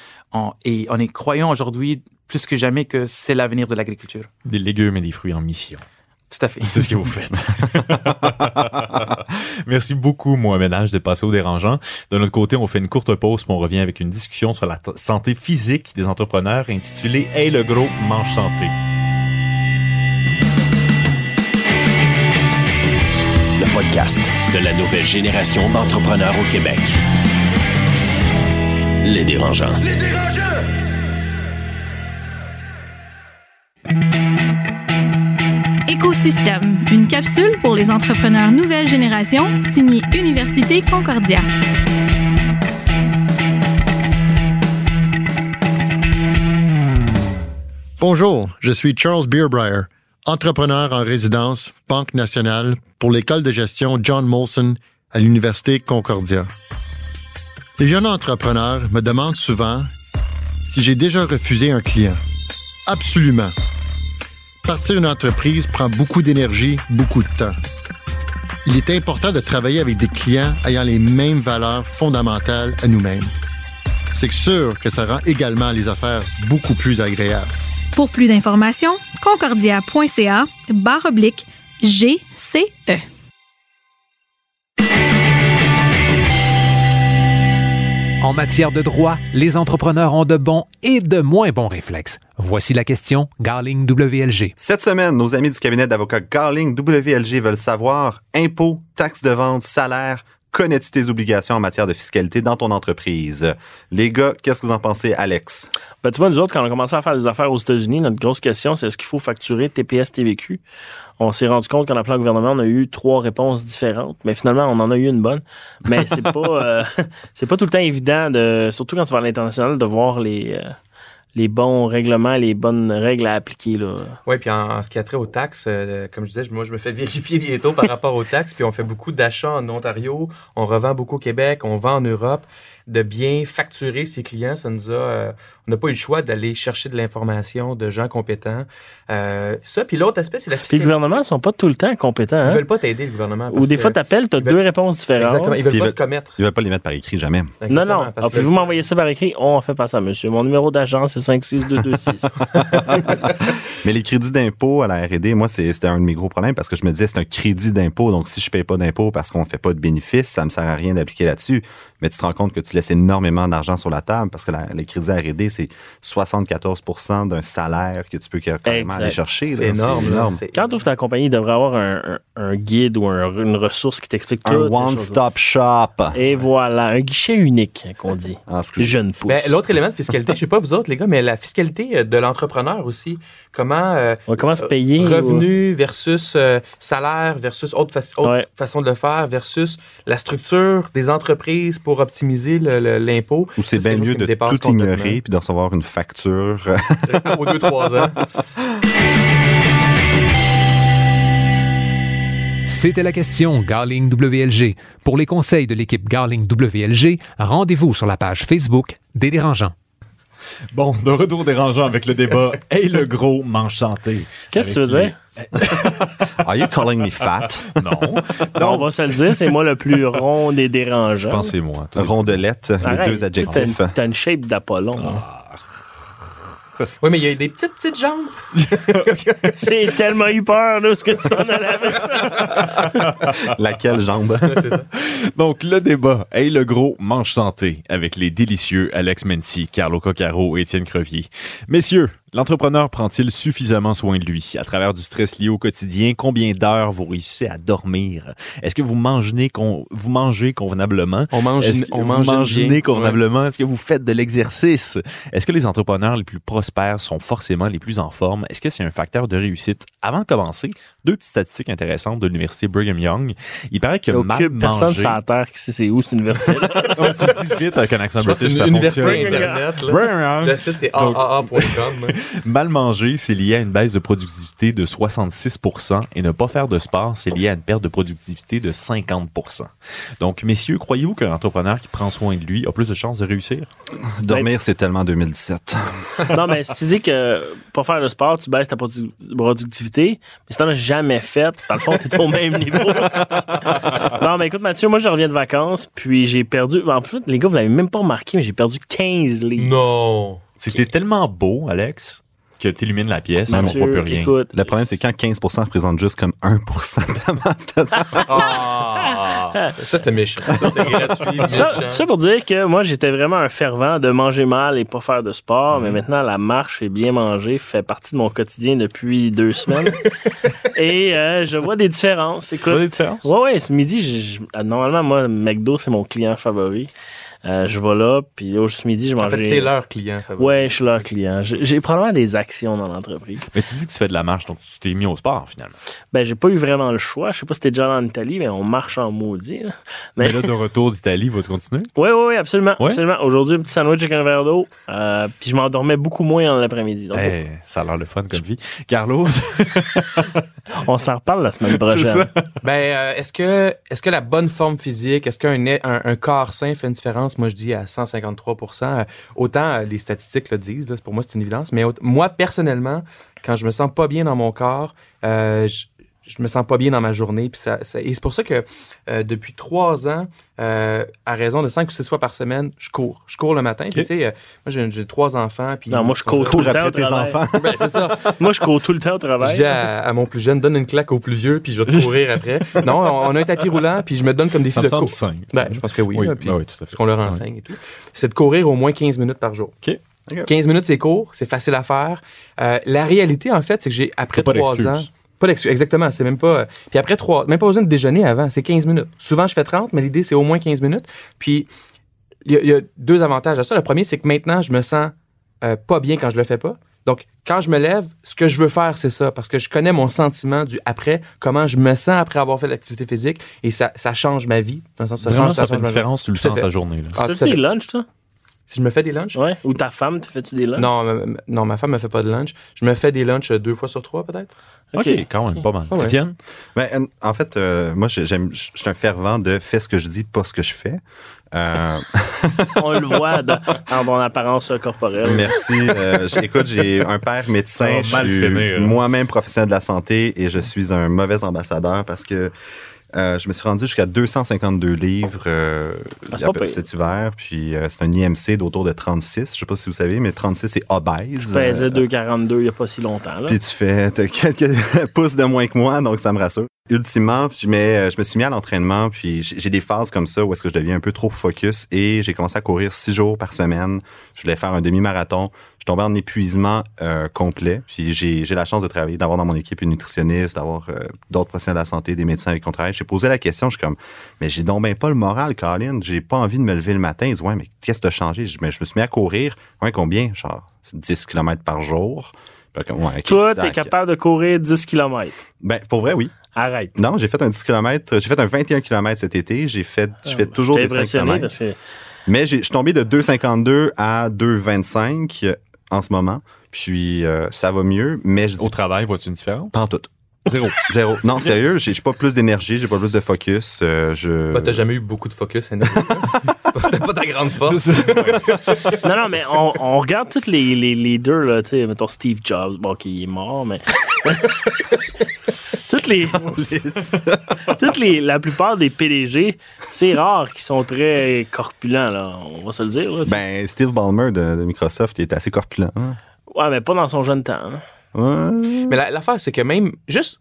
et on est croyant aujourd'hui plus que jamais que c'est l'avenir de l'agriculture. Des légumes et des fruits en mission. Tout à fait. C'est ce que vous faites. Merci beaucoup, Mohamed H, de passer au dérangeant. De notre côté, on fait une courte pause, puis on revient avec une discussion sur la t- santé physique des entrepreneurs intitulée Hey le gros, mange santé. Le podcast de la nouvelle génération d'entrepreneurs au Québec. Les dérangeants. Écosystème, une capsule pour les entrepreneurs nouvelle génération, signée Université Concordia. Bonjour, je suis Charles Beerbrier, entrepreneur en résidence, Banque nationale, pour l'école de gestion John Molson à l'Université Concordia. Les jeunes entrepreneurs me demandent souvent si j'ai déjà refusé un client. Absolument. Partir une entreprise prend beaucoup d'énergie, beaucoup de temps. Il est important de travailler avec des clients ayant les mêmes valeurs fondamentales à nous-mêmes. C'est sûr que ça rend également les affaires beaucoup plus agréables. Pour plus d'informations, concordia.ca barre oblique GCE. En matière de droit, les entrepreneurs ont de bons et de moins bons réflexes. Voici la question Garling WLG. Cette semaine, nos amis du cabinet d'avocats Garling WLG veulent savoir impôts, taxes de vente, salaire. Connais-tu tes obligations en matière de fiscalité dans ton entreprise? Les gars, qu'est-ce que vous en pensez, Alex? Ben, tu vois, nous autres, quand on a commencé à faire des affaires aux États-Unis, notre grosse question, c'est est-ce qu'il faut facturer TPS, TVQ? On s'est rendu compte qu'en appelant le gouvernement, on a eu trois réponses différentes, mais finalement, on en a eu une bonne. Mais c'est pas, euh, c'est pas tout le temps évident, de, surtout quand tu vas à l'international, de voir les, euh, les bons règlements, les bonnes règles à appliquer. Là. Oui, puis en, ce qui a trait aux taxes, euh, comme je disais, moi, je me fais vérifier bientôt par rapport aux taxes, puis on fait beaucoup d'achats en Ontario, on revend beaucoup au Québec, on vend en Europe, de bien facturer ses clients, ça nous a... euh, on n'a pas eu le choix d'aller chercher de l'information de gens compétents. Euh, ça, puis l'autre aspect, c'est la Puis les fiscalité. gouvernements ne sont pas tout le temps compétents. Ils hein? veulent pas t'aider, le gouvernement. Ou des que fois, tu appelles, tu as ils veulent- deux réponses différentes. Exactement, ils veulent pas ils se commettre. Ils veulent pas les mettre par écrit, jamais. Non, Exactement, non. Ah, que- Pouvez-vous m'envoyer ça par écrit? On fait pas ça, monsieur. Mon numéro d'agence, c'est 56226. Mais les crédits d'impôt à la R&D, moi, c'est- c'était un de mes gros problèmes parce que je me disais, c'est un crédit d'impôt. Donc, si je paye pas d'impôt parce qu'on fait pas de bénéfices, ça me sert à rien d'appliquer là-dessus. Mais tu te rends compte que tu laisses énormément d'argent sur la table parce que la- les crédits R&D, c'est 74% d'un salaire que tu peux carrément Exact. aller chercher. C'est énorme. là. C'est- Quand tu ouvres ta compagnie, il devrait avoir un, un- un guide ou un- une ressource qui t'explique tout. Un one-stop shop. Et voilà, un guichet unique, qu'on dit. Ah, excuse- Jeune pousse. Ben, L'autre élément de fiscalité, je sais pas vous autres, les gars, mais la fiscalité euh, de l'entrepreneur aussi. Comment, euh, Ouais, comment se payer? revenu versus euh, salaire versus autre, faci- autre Ouais. façon de le faire versus la structure des entreprises pour optimiser l'impôt. Ou c'est bien mieux de tout ignorer puis de recevoir une facture. Aux deux, trois ans. C'était la question Garling WLG. Pour les conseils de l'équipe Garling WLG, rendez-vous sur la page Facebook des dérangeants. Bon, de retour dérangeant avec le débat et le gros manche santé. Qu'est-ce que tu veux dire? Are you calling me fat? les- Non. On va se le dire, c'est moi le plus rond des dérangeants. Je pense que c'est moi. Rondelette, Arrête, les deux adjectifs. T'as une, shape d'Apollon. hein. Oui, mais il y a des petites, petites jambes. J'ai tellement eu peur de ce que tu t'en allais avec. Laquelle jambe? c'est ça. Donc, le débat et le gros manche santé avec les délicieux Alex Mency, Carlo Coccaro et Étienne Crevier. Messieurs, l'entrepreneur prend-il suffisamment soin de lui? À travers du stress lié au quotidien? Combien d'heures vous réussissez à dormir? Est-ce que vous mangez, con- vous mangez convenablement? On mange, Est-ce que on vous mange mangez convenablement? Est-ce que vous faites de l'exercice? Est-ce que les entrepreneurs les plus prospères sont forcément les plus en forme? Est-ce que c'est un facteur de réussite? Avant de commencer, deux petites statistiques intéressantes de l'université Brigham Young. Il paraît que mal personne sur la Terre qui sait c'est où cette université-là. Ouais, tu dis vite avec un accent british, ça université fonctionne. Internet. là. Brigham Le Young. site, c'est aaa.com. Mal manger, c'est lié à une baisse de productivité de 66% et ne pas faire de sport, c'est lié à une perte de productivité de 50% Donc, messieurs, croyez-vous qu'un entrepreneur qui prend soin de lui a plus de chances de réussir? Dormir, c'est tellement 2017. non, mais si tu dis que pour faire le sport, tu baisses ta produ- productivité, mais si t'en as jamais fait, dans le fond, t'es au même niveau. non, mais écoute, Mathieu, moi, je reviens de vacances, puis j'ai perdu. En plus, les gars, vous l'avez même pas remarqué, mais j'ai perdu 15 livres. Non. C'était tellement beau, Alex, que t'illumines la pièce, on ne Mathieu, voit plus rien. écoute, Le problème, c'est quand 15% représente juste comme 1 de ta masse totale. Ça, c'était méchant. Ça, c'était gratuit, méchant. Ça, ça pour dire que moi, j'étais vraiment un fervent de manger mal et pas faire de sport, Mm. mais maintenant, la marche et bien manger fait partie de mon quotidien depuis deux semaines. et euh, je vois des différences. Tu vois des différences? Ouais, ouais, ce midi, je- je- normalement, moi, McDo, c'est mon client favori. Euh, je vais là, puis là, ce midi, je En mangeais. fait, t'es leur client. favori. Ouais, je suis leur client. J'ai probablement des actions dans l'entreprise. Mais tu dis que tu fais de la marche, donc tu t'es mis au sport, finalement. Ben, j'ai pas eu vraiment le choix. Je sais pas si t'es déjà en Italie, mais on marche en maudit. là. Mais, Mais là, de retour d'Italie, vas-tu continuer? oui, oui, oui, absolument. Ouais? absolument. Aujourd'hui, un petit sandwich avec un verre d'eau. Euh, puis je m'endormais beaucoup moins en l'après-midi. Donc, Eh, ça a l'air le fun comme vie. Carlos, on s'en reparle la semaine prochaine. c'est ça. Ben, euh, est-ce que, est-ce que la bonne forme physique, est-ce qu'un un, un corps sain fait une différence? Moi, je dis à 153% Euh, Autant euh, les statistiques le disent, là, pour moi, c'est une évidence. Mais moi, personnellement, quand je me sens pas bien dans mon corps, euh, je, je me sens pas bien dans ma journée. Puis ça, ça- et c'est pour ça que euh, depuis trois ans, euh, à raison de cinq ou six fois par semaine, je cours. Je cours le matin. Puis, tu sais, euh, moi, j'ai, j'ai trois enfants. Puis, Non, moi, je cours tout le temps au après tes travail. enfants. Ben, c'est ça. Moi, je cours tout le temps au Je travail. dis à, à mon plus jeune, donne une claque au plus vieux, puis je vais te courir après. Non, on, on a un tapis roulant, puis je me donne comme défi Ça de. Ben, je pense que oui. Oui, là, puis ben oui, tout à fait. Parce qu'on leur enseigne et tout. C'est de courir au moins 15 minutes par jour. OK. 15 minutes, c'est court, c'est facile à faire. Euh, la réalité, en fait, c'est que j'ai, après trois ans. Pas d'excuse, exactement. C'est même pas. euh, Puis après trois. Même pas besoin de déjeuner avant, c'est 15 minutes. Souvent, je fais 30, mais l'idée, c'est au moins 15 minutes. Puis, il y, a- il y a deux avantages à ça. Le premier, c'est que maintenant, je me sens euh, pas bien quand je le fais pas. Donc, quand je me lève, ce que je veux faire, c'est ça, parce que je connais mon sentiment du après, comment je me sens après avoir fait de l'activité physique, et ça, ça change ma vie. Dans le sens, Vraiment, change- ça fait change une différence, tu le sens ta journée. Là. Ah, Ça, c'est lunch, toi? Si je me fais des lunchs? Ouais. Ou ta femme, te fais-tu des lunchs? Non, ma- non, ma femme me fait pas de lunch. Je me fais des lunchs deux fois sur trois, peut-être? OK, quand même, pas mal. Ouais. Étienne? Ben, euh, en fait, euh, moi, j'ai- j'aime, je suis un fervent de fais ce que je dis, pas ce que je fais. Euh, On le voit dans, dans ton apparence corporelle. Merci. Euh, écoute, j'ai un père médecin. Je suis hein. moi-même professionnel de la santé et je suis un mauvais ambassadeur parce que euh, je me suis rendu jusqu'à 252 livres euh, Ah, cet hiver. Puis euh, c'est un IMC d'autour de 36. Je sais pas si vous savez, mais 36 c'est obèse. Je pesais Euh, 2,42 il n'y a pas si longtemps. Là. puis tu fais quelques pouces de moins que moi, donc ça me rassure. Ultimement, puis, mais je me suis mis à l'entraînement, puis j'ai j'ai des phases comme ça où est-ce que je deviens un peu trop focus et j'ai commencé à courir six jours par semaine. Je voulais faire un demi-marathon. Je tombais en épuisement euh, complet. Puis j'ai j'ai la chance de travailler, d'avoir dans mon équipe une nutritionniste, d'avoir euh, d'autres professionnels de la santé, des médecins avec qui on travaille. J'ai posé la question, je suis comme, mais j'ai donc ben pas le moral, Colin. J'ai pas envie de me lever le matin. Ils disent, ouais, mais qu'est-ce qui t'a changé? Je, mais je me suis mis à courir. Ouais, combien? Genre 10 km par jour. Puis ouais, ok, Toi, t'es capable de courir 10 km. Ben, pour vrai, oui. Arrête. Non, j'ai fait un 10 km, j'ai fait un 21 km cet été, j'ai fait, je fais toujours J'étais des 5 impressionné km. parce que Mais j'ai- je suis tombé de 2,52 à 2,25 euh, en ce moment. Puis euh, ça va mieux, mais je dis Au travail, vois-tu une différence? pas en tout. Zéro. Zéro. Non, sérieux, j'ai j'ai pas plus d'énergie, j'ai pas plus de focus. euh, je... Bah, t'as jamais eu beaucoup de focus. C'est pas- C'était pas ta grande force. Non, non, mais on, on regarde tous les, les leaders, là, tu sais, mettons Steve Jobs, bon, qui est mort, mais. toutes les. toutes les. La plupart des PDG, c'est rare qu'ils sont très corpulents, là. On va se le dire, là. tu sais. Ben, Steve Ballmer de, de Microsoft, il est assez corpulent. hein. Ouais, mais pas dans son jeune temps. hein. Ouais. Mais la- l'affaire, c'est que même, juste,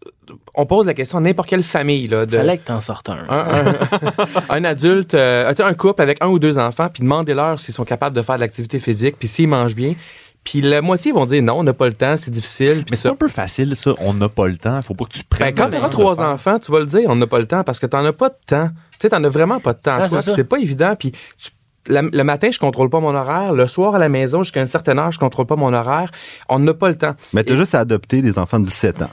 on pose la question à n'importe quelle famille, là, de. Fallait que t'en sortes un. un, un- un adulte, euh, un couple avec un ou deux enfants, puis demandez-leur s'ils sont capables de faire de l'activité physique, puis s'ils mangent bien. Puis la moitié vont dire non, on n'a pas le temps, c'est difficile. Mais c'est un peu facile, ça. On n'a pas le temps. Faut pas que tu Ben, prennes. quand le tu auras temps de trois faire. enfants, tu vas le dire, on n'a pas le temps parce que tu n'en as pas de temps. Tu sais, tu n'en as vraiment pas de temps. Ah, c'est pas évident. Puis tu- la- le matin, je contrôle pas mon horaire. Le soir, à la maison, jusqu'à une certaine heure, je contrôle pas mon horaire. On n'a pas le temps. Mais t'as juste à adopter des enfants de 17 ans.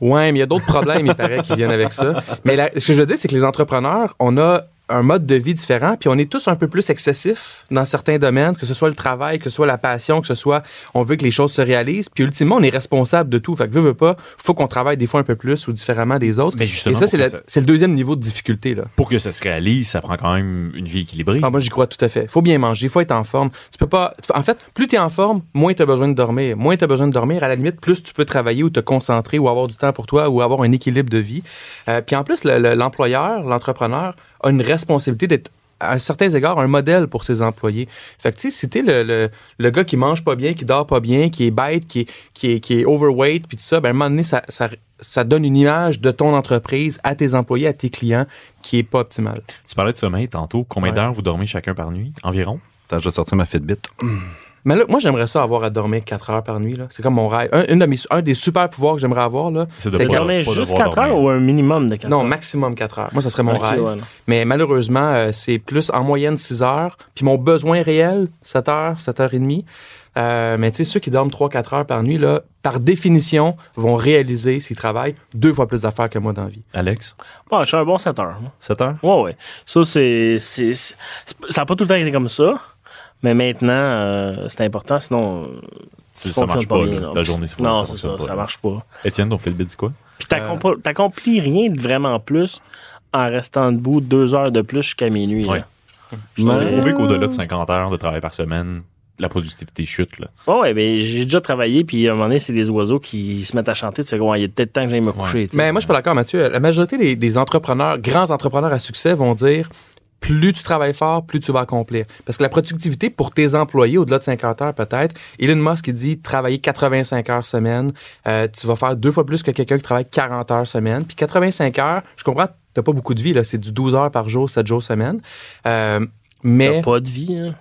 Ouais, mais il y a d'autres problèmes, il paraît, qui viennent avec ça. Mais la- ce que je veux dire, c'est que les entrepreneurs, on a un mode de vie différent, puis on est tous un peu plus excessifs dans certains domaines, que ce soit le travail, que ce soit la passion, que ce soit on veut que les choses se réalisent, puis ultimement, on est responsable de tout. Fait que veut, veut pas, faut qu'on travaille des fois un peu plus ou différemment des autres. Mais justement, Et ça, c'est le, que ça- c'est le deuxième niveau de difficulté, là. Pour que ça se réalise, ça prend quand même une vie équilibrée. Ah, moi, j'y crois tout à fait. Faut bien manger, faut être en forme. Tu peux pas. En fait, plus tu es en forme, moins tu as besoin de dormir. Moins tu as besoin de dormir, à la limite, plus tu peux travailler ou te concentrer ou avoir du temps pour toi ou avoir un équilibre de vie. Euh, puis en plus, le- le- l'employeur, l'entrepreneur a une responsabilité d'être à certains égards un modèle pour ses employés. Fait que tu sais, si t'es le, le, le gars qui mange pas bien, qui dort pas bien, qui est bête, qui est, qui est, qui est overweight, puis tout ça, ben à un moment donné, ça, ça, ça donne une image de ton entreprise à tes employés, à tes clients, qui est pas optimale. Tu parlais de sommeil tantôt. Combien Ouais. d'heures vous dormez chacun par nuit environ? Attends, je vais sortir ma Fitbit. Mais là, moi, j'aimerais ça avoir à dormir 4 heures par nuit. là. C'est comme mon rêve. Un, une de mes- un des super pouvoirs que j'aimerais avoir, là, C'est de dormir juste devoir 4 heures ou un minimum de 4 Non, heures? maximum 4 heures. Moi, ça serait mon Ok, rêve. ouais, non. Mais malheureusement, euh, c'est plus en moyenne 6 heures. Puis mon besoin réel, 7 heures, 7 heures et demie. Euh, mais tu sais, ceux qui dorment 3-4 heures par nuit, là, par définition, vont réaliser, s'ils travaillent, deux fois plus d'affaires que moi dans la vie. Alex? Bon, je suis un bon 7 heures. moi. 7 heures? Ouais, ouais. Ça, c'est. c'est- c'est- Ça n'a pas tout le temps été comme ça. Mais maintenant, euh, c'est important, sinon. euh, Tu- ça marche pas, bien, là. Ta journée, Non, c'est ça, pas, ça là. marche pas. Étienne, ton Philbit dit quoi? Puis t'accomp- t'accomplis rien de vraiment plus en restant debout deux heures de plus jusqu'à minuit. Ouais. C'est prouvé qu'au-delà de 50 heures de travail par semaine, la productivité chute. Là. Ouais, ouais, ben, j'ai déjà travaillé, puis à un moment donné, c'est les oiseaux qui se mettent à chanter. Tu sais, ouais, il est peut-être temps que j'aille me coucher. Mais moi, je suis pas d'accord, Mathieu. La majorité des, des entrepreneurs, grands entrepreneurs à succès, vont dire plus tu travailles fort, plus tu vas accomplir. Parce que la productivité pour tes employés, au-delà de 50 heures peut-être, Elon Musk, il dit travailler 85 heures semaine, euh, tu vas faire deux fois plus que quelqu'un qui travaille 40 heures semaine. Puis 85 heures, je comprends, t'as pas beaucoup de vie, là, c'est du 12 heures par jour, 7 jours semaine. Euh, mais... T'as pas de vie, hein?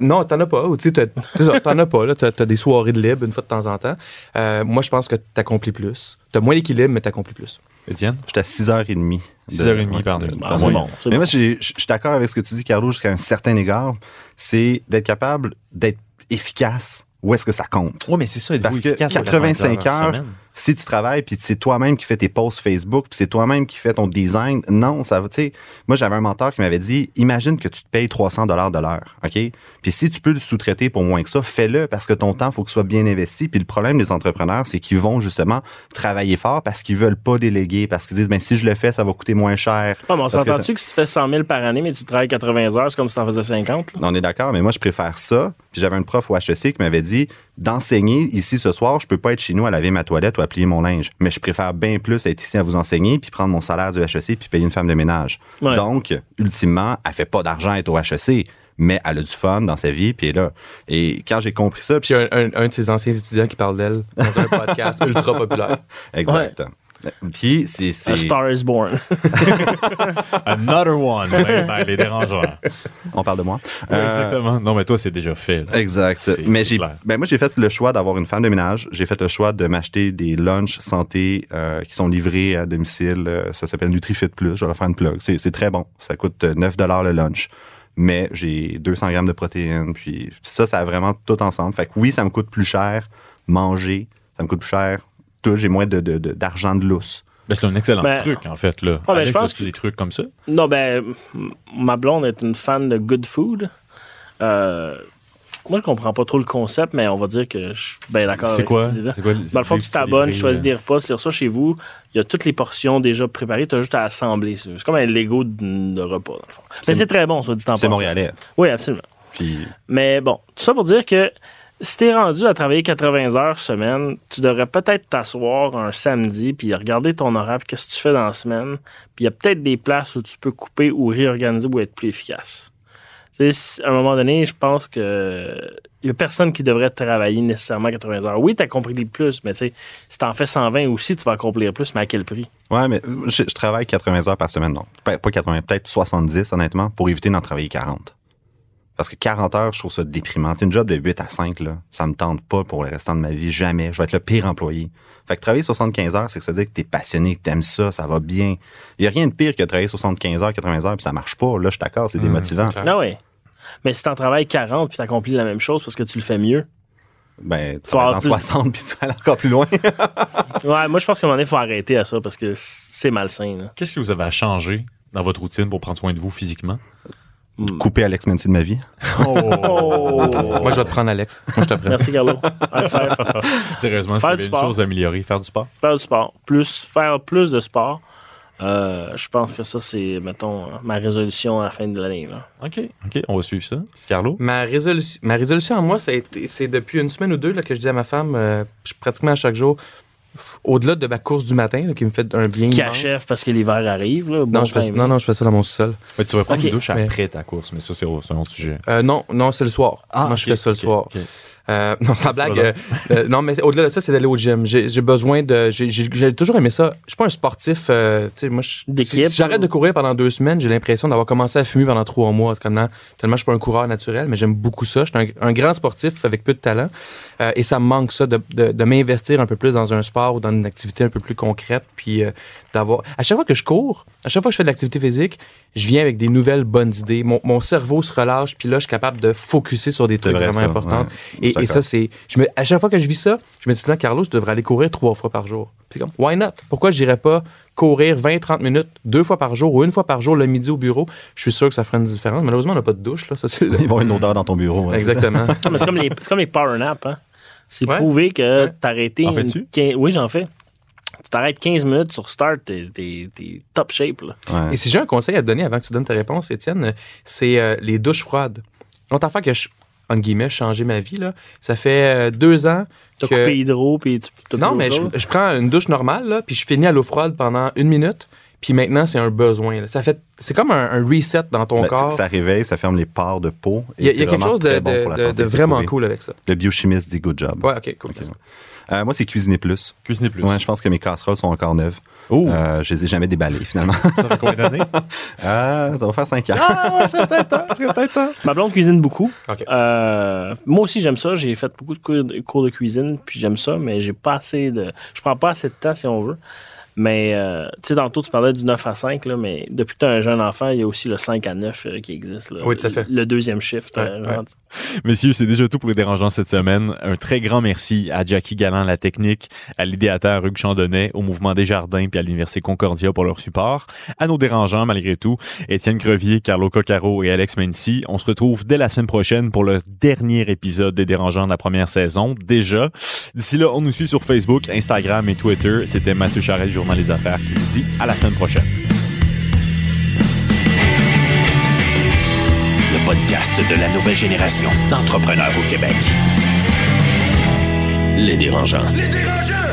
Non, t'en as pas. Tu T'en as pas. Là, t'as, t'as des soirées de libre une fois de temps en temps. Euh, moi, je pense que t'accomplis plus. T'as moins d'équilibre, mais t'accomplis plus. Étienne? J'étais à 6h30. 6h30 par nuit. Ah, c'est bon. c'est Mais bon. moi, je suis d'accord avec ce que tu dis, Carlo, jusqu'à un certain égard. C'est d'être capable d'être efficace où est-ce que ça compte? Oui, mais c'est ça, Parce que efficace sur 85 80 heures, semaine? Si tu travailles, puis c'est toi-même qui fais tes posts Facebook, puis c'est toi-même qui fais ton design, non, ça va, tu sais. Moi, j'avais un mentor qui m'avait dit, imagine que tu te payes 300 dollars de l'heure, OK? Puis si tu peux le sous-traiter pour moins que ça, fais-le parce que ton temps, faut que ce soit bien investi. Puis le problème des entrepreneurs, c'est qu'ils vont justement travailler fort parce qu'ils veulent pas déléguer, parce qu'ils disent, ben si je le fais, ça va coûter moins cher. Ah, mais on que s'entend-tu que si tu fais 100 000 par année, mais tu travailles 80 heures, c'est comme si tu en faisais 50? là? On est d'accord, mais moi, je préfère ça. Puis j'avais une prof au HEC qui m'avait dit d'enseigner ici ce soir, je peux pas être chez nous à laver ma toilette ou à plier mon linge. Mais je préfère bien plus être ici à vous enseigner puis prendre mon salaire du HEC puis payer une femme de ménage. Ouais. Donc, ultimement, elle fait pas d'argent à être au HEC, mais elle a du fun dans sa vie puis elle est là. Et quand j'ai compris ça, puis un, un- un de ses anciens étudiants qui parle d'elle dans un podcast ultra populaire. exact. Puis c'est A Star is Born. Another one. Ben, ben, les dérangeants. on parle de moi. Euh, exactement. Non, mais toi, c'est déjà fait. là. Exact. Mais j'ai, ben moi j'ai fait le choix d'avoir une femme de ménage. J'ai fait le choix de m'acheter des lunchs santé euh, qui sont livrés à domicile. Euh, ça s'appelle NutriFit Plus. Je vais leur faire une plug. C'est, très bon. Ça coûte euh, 9 dollars le lunch. Mais j'ai 200 grammes de protéines. Puis ça, ça a vraiment tout ensemble. Fait que oui, ça me coûte plus cher manger. Ça me coûte plus cher. Tout, j'ai moins de, de- de- d'argent de lousse. Ben, c'est un excellent Ben, truc, en fait. Là. ben, Alex, je pense as-tu des trucs comme ça? Non, ben, ma blonde est une fan de good food. Euh, moi, je comprends pas trop le concept, mais on va dire que je suis bien d'accord C'est avec quoi? cette idée-là. C'est quoi Dans le fond, tu t'abonnes, tu choisis euh, des repas, tu reçois chez vous. Il y a toutes les portions déjà préparées, tu as juste à assembler. ça. C'est comme un Lego de, de repas, dans le fond. Mais C'est- c'est très bon, ça, dit en C'est passant. montréalais. Oui, absolument. Puis Mais bon, tout ça pour dire que si t'es rendu à travailler 80 heures semaine, tu devrais peut-être t'asseoir un samedi puis regarder ton horaire, qu'est-ce que tu fais dans la semaine. Puis il y a peut-être des places où tu peux couper ou réorganiser ou être plus efficace. Tu à un moment donné, je pense que il y a personne qui devrait travailler nécessairement 80 heures. Oui, tu accomplis plus, mais tu si t'en fais 120 aussi, tu vas accomplir plus, mais à quel prix? Ouais, mais je, je travaille 80 heures par semaine, non. Pas 80, peut-être 70, honnêtement, pour éviter d'en travailler 40. Parce que 40 heures, je trouve ça déprimant. C'est une job de 8 à 5, là. Ça me tente pas pour le restant de ma vie, jamais. Je vais être le pire employé. Fait que travailler 75 heures, c'est que ça veut dire que t'es passionné, que t'aimes ça, ça va bien. Il y a rien de pire que de travailler 75 heures, 80 heures, puis ça marche pas. Là, je suis d'accord, c'est démotivant. Ah oui. Mais si t'en travailles 40 puis t'accomplis la même chose parce que tu le fais mieux. Ben, tu vas en plus- 60, puis tu vas aller encore plus loin. Ouais, moi, je pense qu'à un moment donné, il faut arrêter à ça parce que c'est malsain. là. Qu'est-ce que vous avez à changer dans votre routine pour prendre soin de vous physiquement? Couper Alex Menty de ma vie. Oh. Moi, je vais te prendre Alex. Moi, je te prends. Merci, Carlo. Sérieusement, Faire c'est du une sport. chose à améliorer. Faire du sport? faire du sport. Plus, faire plus de sport. Euh, je pense que ça, c'est, mettons, ma résolution à la fin de l'année. là. OK, OK, on va suivre ça. Carlo? Ma résolution, ma résolution à moi, ça a été- c'est depuis une semaine ou deux là, que je dis à ma femme, euh, je- pratiquement à chaque jour, au-delà de ma course du matin, là, qui me fait un bien Qui immense. achève parce que l'hiver arrive. Là, bon Non, je fais, non, non, je fais ça dans mon sous-sol. Mais tu vas prendre OK. une douche Mais- après ta course, mais ça, c'est un autre sujet. Euh, non, non, c'est le soir. moi, je fais ça le soir. Euh, non, sans Ça, blague. euh, euh, non, mais au-delà de ça, c'est d'aller au gym. J'ai besoin de. j'ai- toujours aimé ça. Je suis pas un sportif. euh, tu sais, moi, je- si, si j'arrête ou- de courir pendant deux semaines, j'ai l'impression d'avoir commencé à fumer pendant trois mois. Tellement, tellement je suis pas un coureur naturel, mais j'aime beaucoup ça. Je suis un, un grand sportif avec peu de talent. Euh, et ça me manque ça de, de, de m'investir un peu plus dans un sport ou dans une activité un peu plus concrète. Puis euh, d'avoir. À chaque fois que je cours, à chaque fois que je fais de l'activité physique, je viens avec des nouvelles bonnes idées. Mon, mon cerveau se relâche, puis là, je suis capable de focuser sur des trucs vrai, vraiment ça, importants. ouais. Et, et ça, c'est. je me- À chaque fois que je vis ça, je me dis tout le temps, Carlos, tu devrais aller courir trois fois par jour. C'est comme, why not? Pourquoi je n'irais pas courir 20-30 minutes, deux fois par jour ou une fois par jour le midi au bureau? Je suis sûr que ça ferait une différence. Malheureusement, on n'a pas de douche, là. Ça, c'est Ils vont avoir une odeur dans ton bureau. ouais. Exactement. C'est comme les, c'est comme les power naps. Hein. C'est Ouais. prouvé que Ouais. t'arrêter. En fais-tu? Oui, j'en fais. Tu t'arrêtes 15 minutes sur start, t'es, top shape. Là. Ouais. Et si j'ai un conseil à te donner avant que tu donnes ta réponse, Étienne, c'est euh, les douches froides. L'autre affaire que je, en guillemets, changé ma vie, là, ça fait euh, deux ans T'as que... coupé hydro, puis tu t'as Non, mais je, prends une douche normale, là, puis je finis à l'eau froide pendant une minute, puis maintenant, c'est un besoin. là. Ça fait, c'est comme un, un reset dans ton Ben, corps. Ça réveille, ça ferme les pores de peau. et Il y a, y quelque chose de, bon santé, vraiment prouvé. cool avec ça. Le biochimiste dit good job. Ouais, ok, cool. Ok. Euh, moi, c'est cuisiner plus. Cuisiner plus. Ouais, je pense que mes casseroles sont encore neuves. Oh, Euh, je les ai jamais déballées, finalement. ça fait combien d'années? Ah, ça va faire 5 ans. Ah, ouais, c'est peut-être temps, c'est peut-être temps. Ma blonde cuisine beaucoup. Euh, moi aussi, j'aime ça. J'ai fait beaucoup de cours de, cours de cuisine, puis j'aime ça, mais j'ai pas assez de. Je prends pas assez de temps si on veut. Mais, euh, tu sais, tantôt, tu parlais du 9 à 5, là, mais depuis que tu as un jeune enfant, il y a aussi le 5 à 9 euh, qui existe. là. Oui, tout à fait. Le deuxième shift. Ouais, euh, ouais. Messieurs, c'est déjà tout pour les dérangeants cette semaine. Un très grand merci à Jackie Galland, la technique, à l'idéateur Hugues Chandonnet, au Mouvement des Jardins puis à l'Université Concordia pour leur support. À nos dérangeants, malgré tout, Étienne Crevier, Carlo Coccaro et Alex Mency. On se retrouve dès la semaine prochaine pour le dernier épisode des dérangeants de la première saison, déjà. D'ici là, on nous suit sur Facebook, Instagram et Twitter. C'était Mathieu Charret du Les Affaires qui vous dit à la semaine prochaine. Le podcast de la nouvelle génération d'entrepreneurs au Québec. Les dérangeants. Les dérangeants!